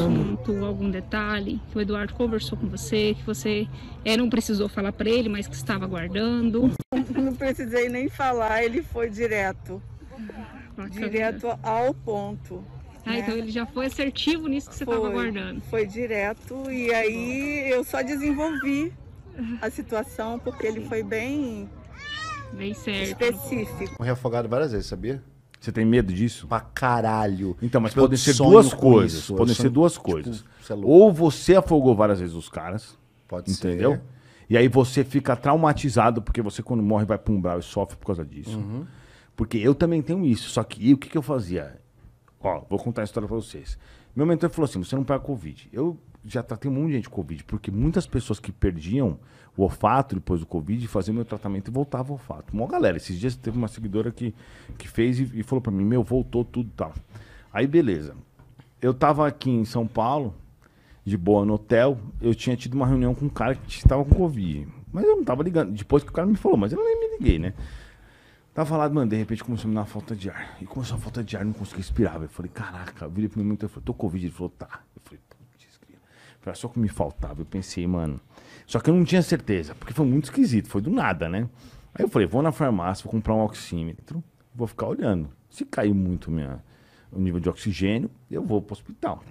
assunto, algum detalhe que o Eduardo conversou com você, que você é, não precisou falar para ele, mas que estava guardando? Não precisei nem falar, ele foi direto. Bacana. Direto ao ponto. Ah, então ele já foi assertivo nisso que você estava Foi, guardando. foi direto e aí eu só desenvolvi a situação porque ele foi bem Bem certo. específico. Morri afogado várias vezes, sabia? Você tem medo disso? Pra caralho. Então, mas Tipo, podem ser duas coisas. isso, eu Podem ser sonho- duas tipo, coisas. você é. Ou você afogou várias vezes os caras, Pode entendeu? ser. E aí você fica traumatizado, porque você quando morre vai pra um umbral e sofre por causa disso. Uhum. Porque eu também tenho isso. Só que o que, que eu fazia? Ó, vou contar a história pra vocês. Meu mentor falou assim: você não pega Covid. Eu já tratei um monte de gente com Covid, porque muitas pessoas que perdiam o olfato depois do Covid faziam meu tratamento e voltava o olfato. Uma galera, esses dias teve uma seguidora que, que fez e, e falou pra mim: meu, voltou tudo e tal. Aí beleza. Eu tava aqui em São Paulo, de boa no hotel, eu tinha tido uma reunião com um cara que estava com Covid. Mas eu não tava ligando. Depois que o cara me falou, mas eu nem me liguei, né? Tava lá, mano, de repente começou a me dar uma falta de ar. E começou a falta de ar, não conseguia respirar. Eu falei, caraca, eu virei pro meu mentor e falei, tô com Covid. Ele falou, tá. Eu falei, Falei, só que me faltava. Eu pensei, mano. Só que eu não tinha certeza, porque foi muito esquisito, foi do nada, né? Aí eu falei, vou na farmácia, vou comprar um oxímetro, vou ficar olhando. Se cair muito minha, o nível de oxigênio, eu vou pro hospital.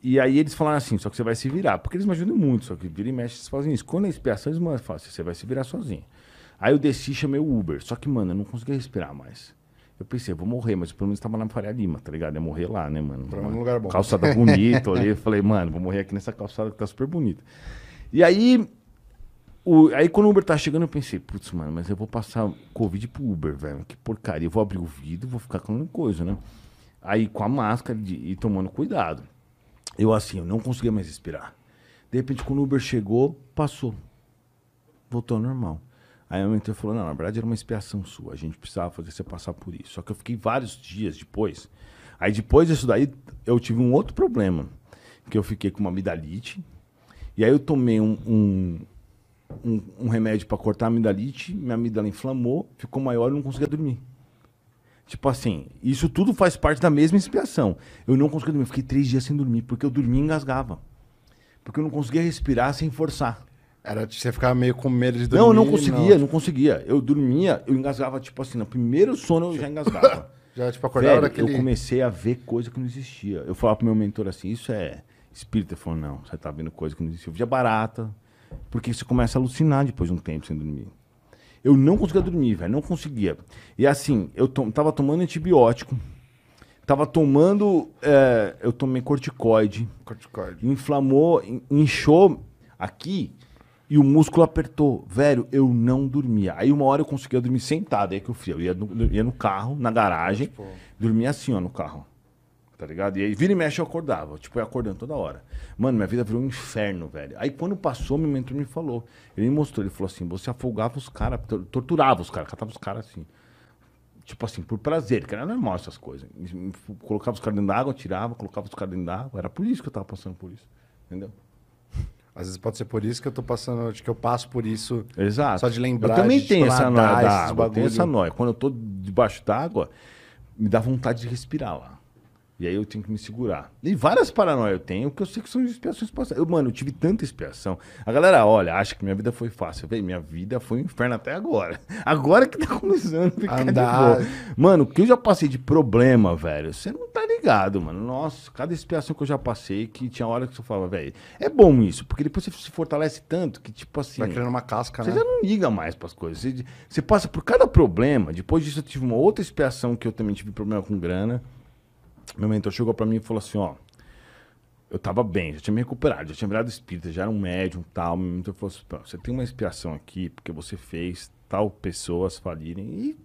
E aí eles falaram assim, só que você vai se virar. Porque eles me ajudam muito, só que vira e mexe, eles fazem isso. Quando é expiação, eles falam assim, você vai se virar sozinho. Aí eu desci e chamei o Uber. Só que, mano, eu não conseguia respirar mais. Eu pensei, vou morrer, mas pelo menos tava na Faria Lima, tá ligado? Ia morrer lá, né, mano? Pra um lugar bom. Calçada bonita, olhei e falei, mano, vou morrer aqui nessa calçada que tá super bonita. E aí, o, aí quando o Uber tá chegando, eu pensei, putz, mano, mas eu vou passar Covid pro Uber, velho. Que porcaria. Eu vou abrir o vidro, vou ficar com coisa, né? Aí com a máscara de, e tomando cuidado. Eu assim, eu não conseguia mais respirar. De repente, quando o Uber chegou, passou. Voltou ao normal. Aí a mentor falou, não, na verdade era uma expiação sua. A gente precisava fazer você passar por isso. Só que eu fiquei vários dias depois. Aí depois disso daí, eu tive um outro problema. Que eu fiquei com uma amidalite. E aí eu tomei um, um, um, um remédio pra cortar a amidalite. Minha amígdala inflamou, ficou maior e não conseguia dormir. Tipo assim, isso tudo faz parte da mesma expiação. Eu não conseguia dormir, fiquei três dias sem dormir, porque eu dormia e engasgava. Porque eu não conseguia respirar sem forçar. Era você ficar meio com medo de dormir. não, eu não conseguia, não. conseguia. Eu dormia, eu engasgava, tipo assim, no primeiro sono eu já engasgava. Já, tipo, acordava Velho, daquele... eu comecei a ver coisa que não existia. Eu falava pro meu mentor assim, isso é espírito. Ele falou, não, você tá vendo coisa que não existia. Eu via barata, porque você começa a alucinar depois de um tempo sem dormir. Eu não conseguia dormir, velho, não conseguia. E assim, eu to tava tomando antibiótico, tava tomando, é, eu tomei corticoide, Corticoide. inflamou, in- inchou aqui e o músculo apertou. Velho, eu não dormia. Aí uma hora eu conseguia dormir sentado, aí que eu fui. Eu ia no, ia no carro, na garagem, Tipo- dormia assim, ó, no carro. Tá ligado? E aí vira e mexe eu acordava. Tipo, eu ia acordando toda hora. Mano, minha vida virou um inferno, velho. Aí quando passou, meu mentor me falou. Ele me mostrou, ele falou assim: você afogava os caras, tor- torturava os caras, catava os caras assim. Tipo assim, por prazer, que era normal essas coisas. Colocava os caras dentro da água, tirava, colocava os caras dentro da água. Era por isso que eu tava passando por isso. Entendeu? Às vezes pode ser por isso que eu tô passando, que eu passo por isso. Exato. Só de lembrar Eu também tenho essa noia da água. Tenho essa noia. Quando eu tô debaixo d'água, me dá vontade de respirar lá. E aí eu tenho que me segurar. E várias paranoias eu tenho, que eu sei que são expiações passadas. Eu, mano, eu tive tanta expiação. A galera olha, acha que minha vida foi fácil. Véi, minha vida foi um inferno até agora. Agora que tá começando a ficar Andar. de boa. Mano, o que eu já passei de problema, velho, você não tá ligado, mano. Nossa, cada expiação que eu já passei, que tinha hora que você falava, velho, é bom isso, porque depois você se fortalece tanto que, tipo assim. Vai criando uma casca, Você né? já não liga mais pras coisas. Você, você passa por cada problema. Depois disso, eu tive uma outra expiação que eu também tive problema com grana. Meu mentor chegou pra mim e falou assim: ó. Eu tava bem, já tinha me recuperado, já tinha virado espírita, já era um médium tal. Meu mentor falou assim: "Pô, você tem uma expiação aqui porque você fez tal pessoas falirem e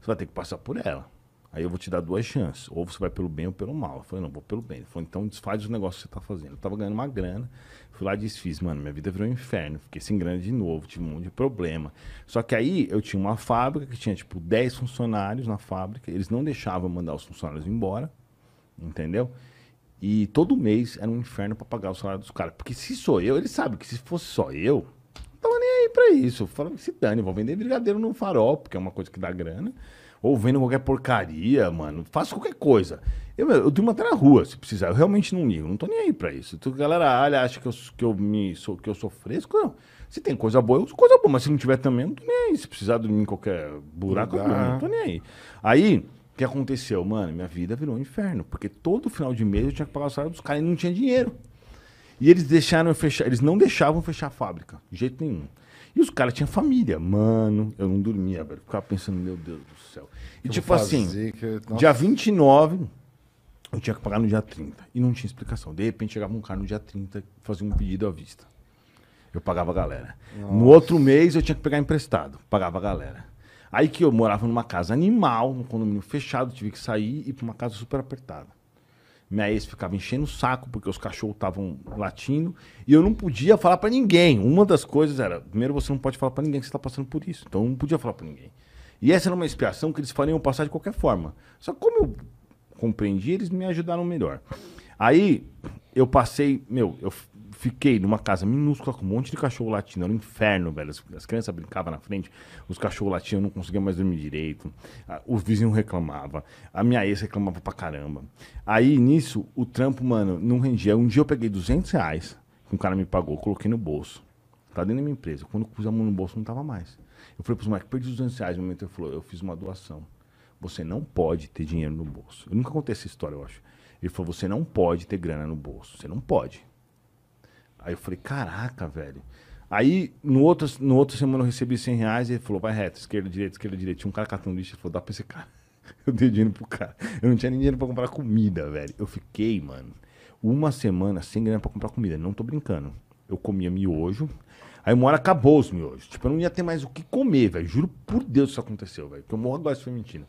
você vai ter que passar por ela. Aí eu vou te dar duas chances. Ou você vai pelo bem ou pelo mal. Eu falei, não, vou pelo bem. Ele falou, então desfaz o negócio que você tá fazendo. Eu tava ganhando uma grana. Fui lá e desfiz. Mano, minha vida virou um inferno. Fiquei sem grana de novo, tive um monte de problema. Só que aí eu tinha uma fábrica que tinha, tipo, 10 funcionários na fábrica. Eles não deixavam mandar os funcionários embora. Entendeu? E todo mês era um inferno pra pagar o salário dos caras. Porque se sou eu, ele sabe que se fosse só eu, não tava nem aí pra isso. Que se dane, vou vender brigadeiro no farol, porque é uma coisa que dá grana. ou vendo qualquer porcaria, mano. Faço qualquer coisa. Eu, eu durmo até na rua, se precisar. Eu realmente não ligo. Não tô nem aí pra isso. Tu, galera olha, acha que eu, que, eu me, sou, que eu sou fresco. Não. Se tem coisa boa, eu uso coisa boa. Mas se não tiver também, eu não tô nem aí. Se precisar dormir em qualquer buraco, eu durmo, não tô nem aí. Aí, o que aconteceu? Mano, minha vida virou um inferno. Porque todo final de mês eu tinha que pagar o salário dos caras e não tinha dinheiro. E eles deixaram eu fechar, eles não deixavam fechar a fábrica, de jeito nenhum. E os caras tinham família, mano, eu não dormia, velho. Ficava pensando, meu Deus do céu. E Eu tipo assim, que Nossa. dia 29, eu tinha que pagar no dia 30. E não tinha explicação. De repente chegava um cara no dia 30 e fazia um pedido à vista. Eu pagava a galera. No outro mês eu tinha que pegar emprestado, pagava a galera. Aí que eu morava numa casa animal, num condomínio fechado, tive que sair e ir pra uma casa super apertada. Minha ex ficava enchendo o saco porque os cachorros estavam latindo e eu não podia falar pra ninguém. Uma das coisas era, primeiro você não pode falar pra ninguém que você tá passando por isso. Então eu não podia falar pra ninguém. E essa era uma expiação que eles fariam passar de qualquer forma. Só que como eu compreendi, eles me ajudaram melhor. Aí eu passei, meu, eu fiquei numa casa minúscula com um monte de cachorro latindo, era um inferno, velho. As, as crianças brincavam na frente, os cachorros latiam, eu não conseguia mais dormir direito. Ah, Os vizinhos reclamavam, a minha ex reclamava pra caramba. Aí nisso, o trampo, mano, não rendia. Um dia eu peguei 200 reais, que um cara me pagou, coloquei no bolso. Tá dentro da minha empresa. Quando eu pus a mão no bolso, não tava mais. Eu falei pros moleques, perdi 200 reais. No momento ele falou, eu fiz uma doação. Você não pode ter dinheiro no bolso. Eu nunca contei essa história, eu acho. Ele falou, você não pode ter grana no bolso. Você não pode. Aí eu falei, caraca, velho. Aí, no outro, no outro semana eu recebi 100 reais e ele falou, vai reto, esquerda, direita, esquerda, direita. Tinha um cara catando lixo, ele falou, dá pra esse cara. Eu dei dinheiro pro cara. Eu não tinha nem dinheiro pra comprar comida, velho. Eu fiquei, mano, uma semana sem grana pra comprar comida. Não tô brincando. Eu comia miojo. Aí uma hora acabou os miojos. Tipo, eu não ia ter mais o que comer, velho. Juro por Deus isso aconteceu, velho. Porque eu morro agora se foi mentira.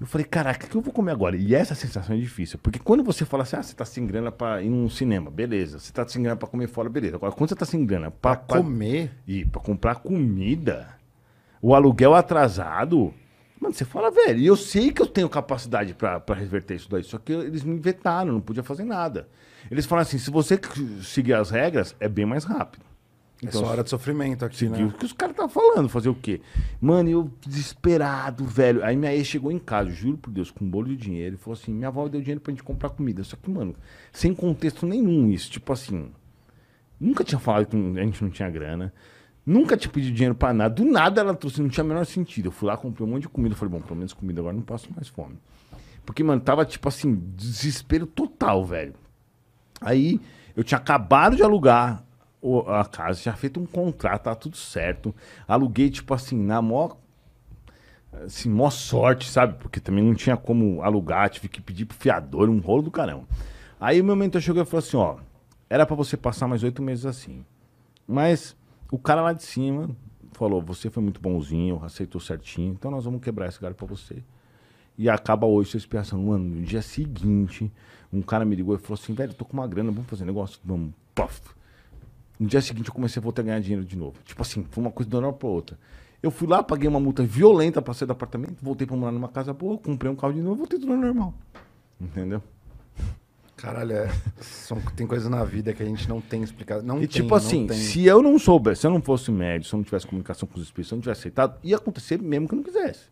Eu falei, caraca, o que eu vou comer agora? E essa sensação é difícil. Porque quando você fala assim, ah, você tá sem grana pra ir num cinema, beleza. Você tá sem grana pra comer fora, beleza. Agora, quando você tá sem grana pra, pra Comer. e pra comprar comida, o aluguel atrasado, mano, você fala, velho, e eu sei que eu tenho capacidade pra, pra reverter isso daí, só que eles me vetaram, não podia fazer nada. Eles falam assim, se você seguir as regras, é bem mais rápido. É só hora de sofrimento aqui, né? o que os caras estavam falando, fazer o quê? Mano, eu desesperado, velho. Aí minha ex chegou em casa, juro por Deus, com um bolo de dinheiro, e falou assim: minha avó deu dinheiro pra gente comprar comida. Só que, mano, sem contexto nenhum isso. Tipo assim, nunca tinha falado que a gente não tinha grana. Nunca tinha pedido dinheiro pra nada. Do nada ela trouxe, não tinha o menor sentido. Eu fui lá, comprei um monte de comida. Falei, bom, pelo menos comida agora não passo mais fome. Porque, mano, tava tipo assim, desespero total, velho. Aí eu tinha acabado de alugar a casa, tinha feito um contrato, tava tudo certo. Aluguei, tipo assim, na maior. Assim, mó sorte, sabe? Porque também não tinha como alugar, tive que pedir pro fiador, um rolo do caramba. Aí o meu mentor chegou e falou assim: ó, era pra você passar mais oito meses assim. Mas o cara lá de cima falou: você foi muito bonzinho, aceitou certinho, então nós vamos quebrar esse galho pra você. E acaba hoje sua expiação. Mano, no dia seguinte, um cara me ligou e falou assim: velho, tô com uma grana, vamos fazer negócio? Vamos. Puff. No dia seguinte eu comecei a voltar a ganhar dinheiro de novo. Tipo assim, foi uma coisa de uma hora pra outra. Eu fui lá, paguei uma multa violenta pra sair do apartamento, voltei pra morar numa casa boa, comprei um carro de novo, voltei tudo normal. Entendeu? Caralho, é, são, tem coisas na vida que a gente não tem explicado. Não e tem, tipo assim, tem. se eu não soubesse, se eu não fosse médico, se eu não tivesse comunicação com os espíritos, se eu não tivesse aceitado, ia acontecer mesmo que eu não quisesse.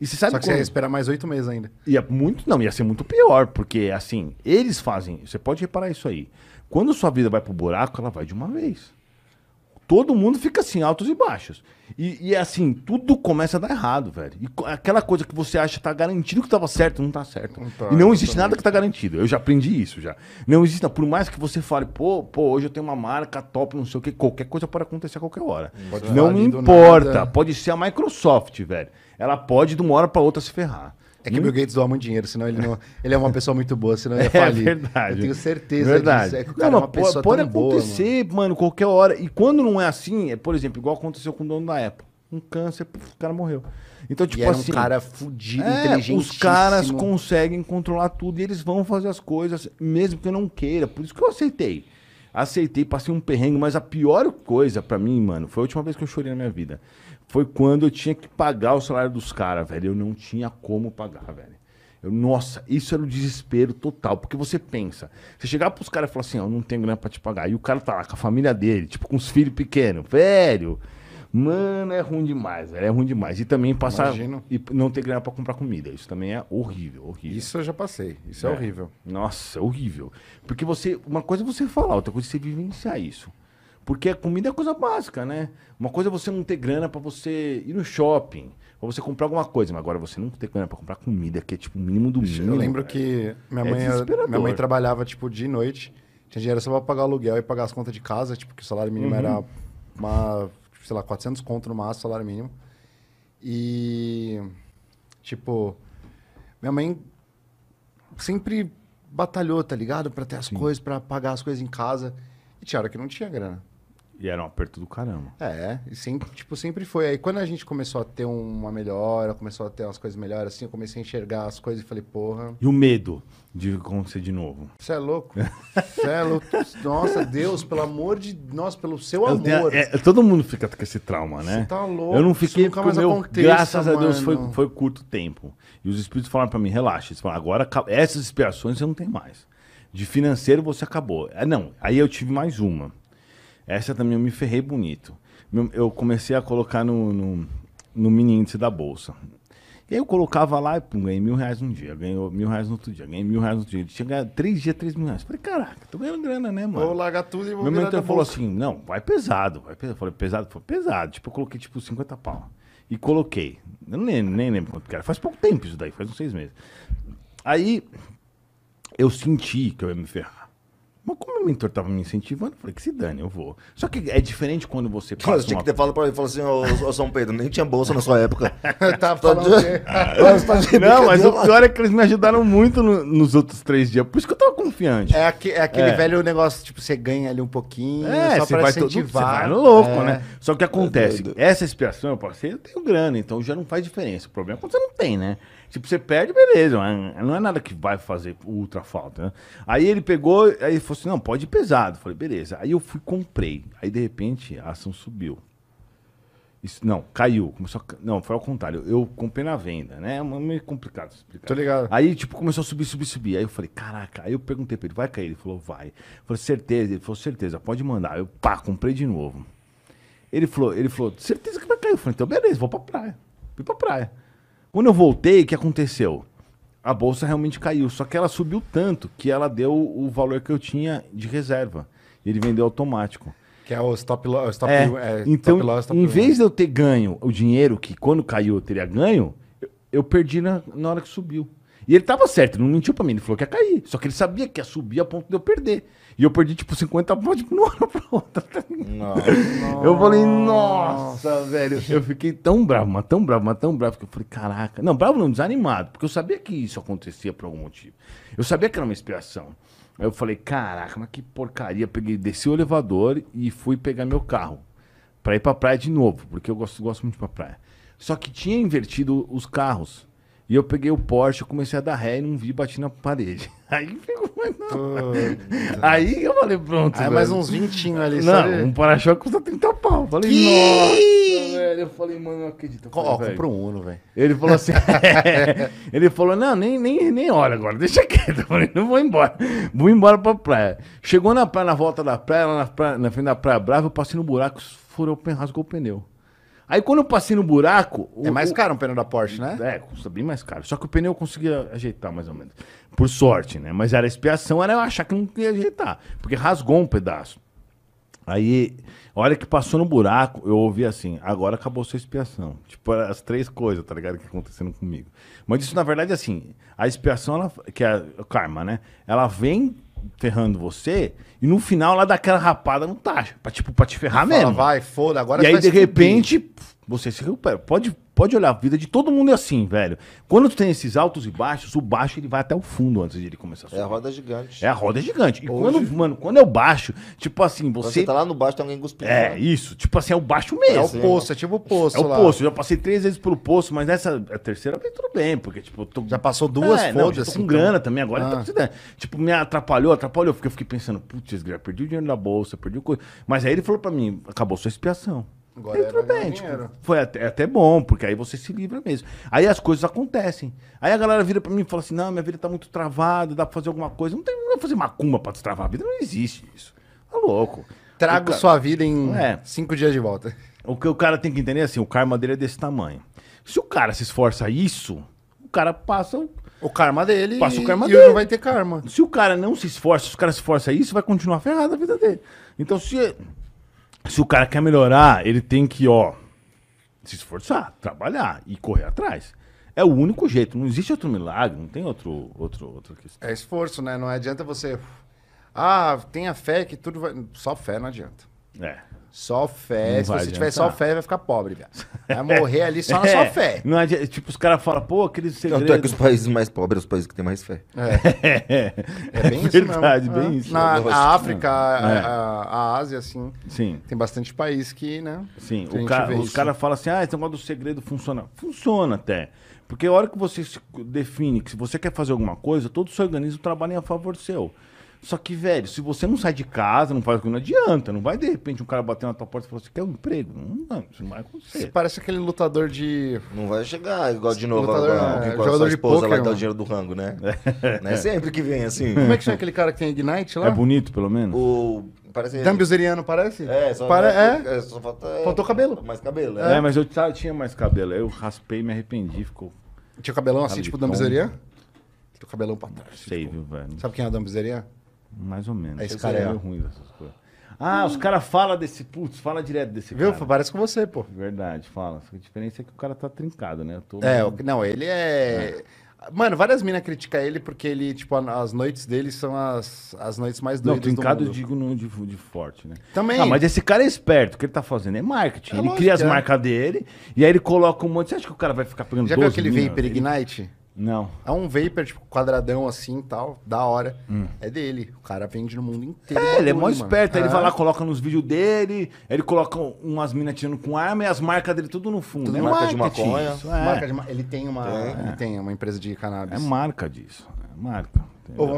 E você sabe Só que você quando- ia esperar mais oito meses ainda. Ia muito, não, ia ser muito pior, porque assim, eles fazem, você pode reparar isso aí. Quando sua vida vai pro buraco, ela vai de uma vez. Todo mundo fica assim, altos e baixos. E, e, assim, tudo começa a dar errado, velho. E aquela coisa que você acha que tá garantido que tava certo, não tá certo. Não tá, e não existe nada que tá garantido. Eu já aprendi isso já. Não existe, por mais que você fale, pô, pô, hoje eu tenho uma marca top, não sei o que, qualquer coisa pode acontecer a qualquer hora. Pode não me importa. nada. Pode ser a Microsoft, velho. Ela pode de uma hora pra outra se ferrar. É que o Bill Gates doa muito dinheiro, senão ele não. Ele é uma pessoa muito boa, senão ele ia É falir. verdade. Eu tenho certeza verdade. disso. É que o cara não, é uma pessoa po- pode tão boa, mano. acontecer, mano. qualquer hora. E quando não é assim, é, por exemplo, igual aconteceu com o dono da Apple. Um câncer, o cara morreu. Então, tipo e era assim. um cara fudido, é, inteligente. os caras conseguem controlar tudo e eles vão fazer as coisas, mesmo que eu não queira. Por isso que eu aceitei. Aceitei, passei um perrengue, mas a pior coisa pra mim, mano, foi a última vez que eu chorei na minha vida. Foi quando eu tinha que pagar o salário dos caras, velho. Eu não tinha como pagar, velho. Eu, nossa, isso era o desespero total. Porque você pensa, você chegar pros caras e falar assim, ó, eu não tenho grana pra te pagar. E o cara tá lá com a família dele, tipo, com os filhos pequenos. Velho, Mano, é ruim demais, velho. É ruim demais. E também passar Imagino. e não ter grana pra comprar comida. Isso também é horrível, horrível. Isso eu já passei. Isso é, É. horrível. Nossa, é horrível. Porque você. Uma coisa é você falar, outra coisa é você vivenciar isso. Porque a comida é coisa básica, né? Uma coisa é você não ter grana pra você ir no shopping, pra você comprar alguma coisa, mas agora você não ter grana pra comprar comida, que é tipo o mínimo do mínimo. Eu lembro que minha É mãe, minha mãe trabalhava, tipo, de noite. Tinha dinheiro só pra pagar aluguel e pagar as contas de casa. Tipo, que o salário mínimo Uhum. era uma, sei lá, 400 conto no máximo, salário mínimo. E, tipo, minha mãe sempre batalhou, tá ligado? Pra ter as coisas, pra pagar as coisas em casa. E tinha hora que não tinha grana. E era um aperto do caramba. É, e sempre, tipo, sempre foi. Aí quando a gente começou a ter uma melhora, começou a ter umas coisas melhores, assim, eu comecei a enxergar as coisas e falei, porra, E o medo de acontecer de novo. você é louco? Você é louco? Nossa, Deus, pelo amor de... Nossa, pelo seu Eu tenho- amor. é, todo mundo fica com esse trauma, né? Você tá louco, Eu não fiquei mais o meu, aconteça, graças a Deus, foi, mano. foi curto tempo. E os espíritos falaram pra mim, relaxa. Eles falaram, agora essas expiações você não tem mais. De financeiro você acabou. Ah, não, aí eu tive mais uma. Essa também eu me ferrei bonito. Eu comecei a colocar no, no, no mini índice da bolsa. E aí eu colocava lá e pum, ganhei mil reais um dia, ganhei mil reais no outro dia, ganhei mil reais no outro dia. Tinha ganhado três dias, três mil reais. Falei, caraca, tô ganhando grana, né, mano? Vou largar tudo e vou Meu mentor falou assim: não, vai pesado, vai pesado. Eu falei, pesado? Foi pesado. Tipo, eu coloquei tipo 50 pau. E coloquei. Eu nem, nem lembro quanto que era. Faz pouco tempo isso daí, faz uns seis meses. Aí eu senti que eu ia me ferrar. Mas como meu mentor tava me incentivando, eu falei que se dane, eu vou. Só que é diferente quando você Você passa tinha uma... que ter falado pra ele, falou assim, ô, ô, São Pedro, nem tinha bolsa na sua época. tá falando o quê? Você tá de Não, mas o pior é que eles me ajudaram muito no- nos outros três dias. Por isso que eu tava confiante. É, aque- é aquele É. velho negócio, tipo, você ganha ali um pouquinho, É, só você pra vai, todo, incentivar. você vai louco, É. né? Só que acontece, doido. essa expiação eu passei, eu tenho grana, então já não faz diferença. O problema é quando você não tem, né? Tipo, você perde, beleza, mas não é nada que vai fazer ultra falta, né? Aí ele pegou, aí falou assim, não, pode ir pesado. Eu falei, beleza. Aí eu fui, comprei. Aí, de repente, a ação subiu. Isso, não, caiu. Começou a não, foi ao contrário. Eu comprei na venda, né? É meio complicado explicar. Tô ligado. Aí, tipo, começou a subir, subir, subir. Aí eu falei, caraca. Aí eu perguntei pra ele, vai cair? Ele falou, vai. Eu falei, certeza? Ele falou, certeza, pode mandar. Eu, pá, comprei de novo. Ele falou, ele falou, certeza que vai cair. Eu falei, então beleza, vou pra praia. Fui pra praia. Quando eu voltei, o que aconteceu? A bolsa realmente caiu, só que ela subiu tanto que ela deu o valor que eu tinha de reserva. Ele vendeu automático. Que é o stop loss. Stop, É, é, então, stop loss, stop em loss. vez de eu ter ganho o dinheiro que quando caiu eu teria ganho, eu, eu perdi na, na hora que subiu. E ele tava certo, não mentiu pra mim, ele falou que ia cair. Só que ele sabia que ia subir a ponto de eu perder. E eu perdi, tipo, 50 pontos, tipo, numa hora pra outra. Nossa. Eu falei, nossa, velho. Eu fiquei tão bravo, mas tão bravo, mas tão bravo, que eu falei, caraca. Não, bravo não, desanimado, porque eu sabia que isso acontecia por algum motivo. Eu sabia que era uma expiação. Aí eu falei, caraca, mas que porcaria. Peguei, desci o elevador e fui pegar meu carro pra ir pra praia de novo, porque eu gosto, gosto muito de pra praia. Só que tinha invertido os carros. E eu peguei o Porsche, eu comecei a dar ré e não vi, bati na parede. Aí ficou mais Aí eu falei, pronto. Aí mais velho. uns 20 ali, sabe? Não, um para-choque custa 30 pau. Eu Falei, nossa, velho. Eu falei, mano, não acredito. Ó, compra um Uno, velho. Ele falou assim, ele falou, não, nem, nem, nem olha agora, deixa quieto. Eu falei, não vou embora. Vou embora pra praia. Chegou na praia, na volta da praia, lá na, praia, na frente da Praia Brava, eu passei no buraco, furou rasgou o pneu. Aí quando eu passei no buraco... o- É mais caro um pneu da Porsche, né? é, custa bem mais caro. Só que o pneu eu conseguia ajeitar mais ou menos. Por sorte, né? Mas era expiação, era eu achar que não ia ajeitar. Porque rasgou um pedaço. Aí, a hora que passou no buraco, eu ouvi assim, agora acabou sua expiação. Tipo, as três coisas, tá ligado? Que acontecendo comigo. Mas isso, na verdade, assim, a expiação, ela, que é o karma, né? Ela vem ferrando você e no final ela dá aquela rapada no taxa. Pra, tipo, pra te ferrar Fala, mesmo. vai, foda, agora E você aí, vai de repente, você se recupera. Pode, pode olhar, a vida de todo mundo é assim, velho. Quando tu tem esses altos e baixos, o baixo ele vai até o fundo antes de ele começar a subir. É a roda gigante. É a roda gigante. E quando, mano, quando é o baixo, tipo assim, Quando você. você tá lá no baixo, tem alguém cuspindo. É, isso. Tipo assim, é o baixo É o mesmo. poço, é tipo o poço É o lá. poço. Eu já passei três vezes pelo poço, mas nessa a terceira vez tudo bem, porque, tipo, tô. Já passou duas, é, já tô foda-se, com então. grana também agora. Ah. Então, você- tipo, me atrapalhou, atrapalhou, porque eu fiquei pensando, putz, perdi o dinheiro da bolsa, perdi o coisa. Mas aí ele falou pra mim, acabou sua expiação. Agora é, ganhar bem, tipo, foi até, é até bom, porque aí você se livra mesmo. Aí as coisas acontecem. Aí a galera vira pra mim e fala assim: não, minha vida tá muito travada, dá pra fazer alguma coisa. Não tem não dá pra fazer macumba pra destravar a vida, não existe isso. Tá louco. trago cara- sua vida em É. cinco dias de volta. O que o cara tem que entender é assim, o karma dele é desse tamanho. Se o cara se esforça isso, o cara passa. o- O karma dele Passa o karma e dele. não vai ter karma. Se o cara não se esforça, se o cara se esforça isso, vai continuar ferrado a vida dele. Então, se, se o cara quer melhorar, ele tem que, ó, se esforçar, trabalhar e correr atrás. É o único jeito. Não existe outro milagre, não tem outro, outro, outra questão. É esforço, né? Não adianta você. Ah, tenha fé que tudo vai. Só fé não adianta. É. Só fé. Não Se você tiver adiantar. só fé, vai ficar pobre, viado. Vai morrer ali só na sua fé. Não adianta, tipo, os caras falam, pô, aquele segredo. Tanto é que os países mais pobres são os países que têm mais fé. É, é bem isso Verdade, mesmo. bem É. isso. Na a África, a, É. a- a Ásia, assim, Sim. tem bastante país que, né? Sim, que o cara- os caras falam assim, ah, esse negócio do segredo funciona. Funciona até. Porque a hora que você se define que se você quer fazer alguma coisa, todo o seu organismo trabalha em a favor seu. Só que, velho, se você não sai de casa, não faz não adianta. Não vai, de repente, um cara bater na tua porta e falar, você quer um emprego? Não, não isso não vai Você acontecer. parece aquele lutador de. Não vai chegar igual de novo Lutador, agora, é, a jogador de esposa pôquer, lá e dá o dinheiro do rango, né? Não é sempre que vem assim. Como é que chama aquele cara que tem Ignite lá? É bonito, pelo menos? O... Parece... Dambuzeriano, parece? É, só, Para, é, é. é, só falta... é, Faltou cabelo. Mais cabelo, É, é. mas eu tinha mais cabelo. Aí eu raspei e me arrependi. Ficou Tinha o cabelão assim, tipo. Dambuzeriano? Tinha o cabelão pra trás. feio, viu, velho? Sabe quem é o Dambuzeriano? Mais ou menos. É esse Eu cara meio ó. ruim dessas coisas. Ah, os caras falam desse... Putz, fala direto desse Viu? cara. Parece com você, pô. Verdade, fala. A diferença é que o cara tá trincado, né? Eu tô É, o- não, ele é. Mano, várias minas criticam ele porque ele, tipo, as noites dele são as, as noites mais Não, doidas. do trincado eu mundo. digo no, de, de forte, né? Também. Ah, mas esse cara é esperto. O que ele tá fazendo é marketing. É ele lógico cria as que é. marcas dele e aí ele coloca um monte. Você acha que o cara vai ficar pegando Já viu 12 aquele mina? Vapor Ele- Ignite? Não. É um Vapor, tipo, quadradão assim e tal, da hora. Hum. É dele. O cara vende no mundo inteiro. o É, ele é bagulho, mó esperto. Aí ele É. vai lá, coloca nos vídeos dele, ele coloca umas minas tirando com arma e as marcas dele tudo no fundo. Tudo é marca de maconha. isso, é. Marca de ma- Ele tem uma. Tem. Ele tem uma empresa de É cannabis. marca disso. É marca. Entendeu?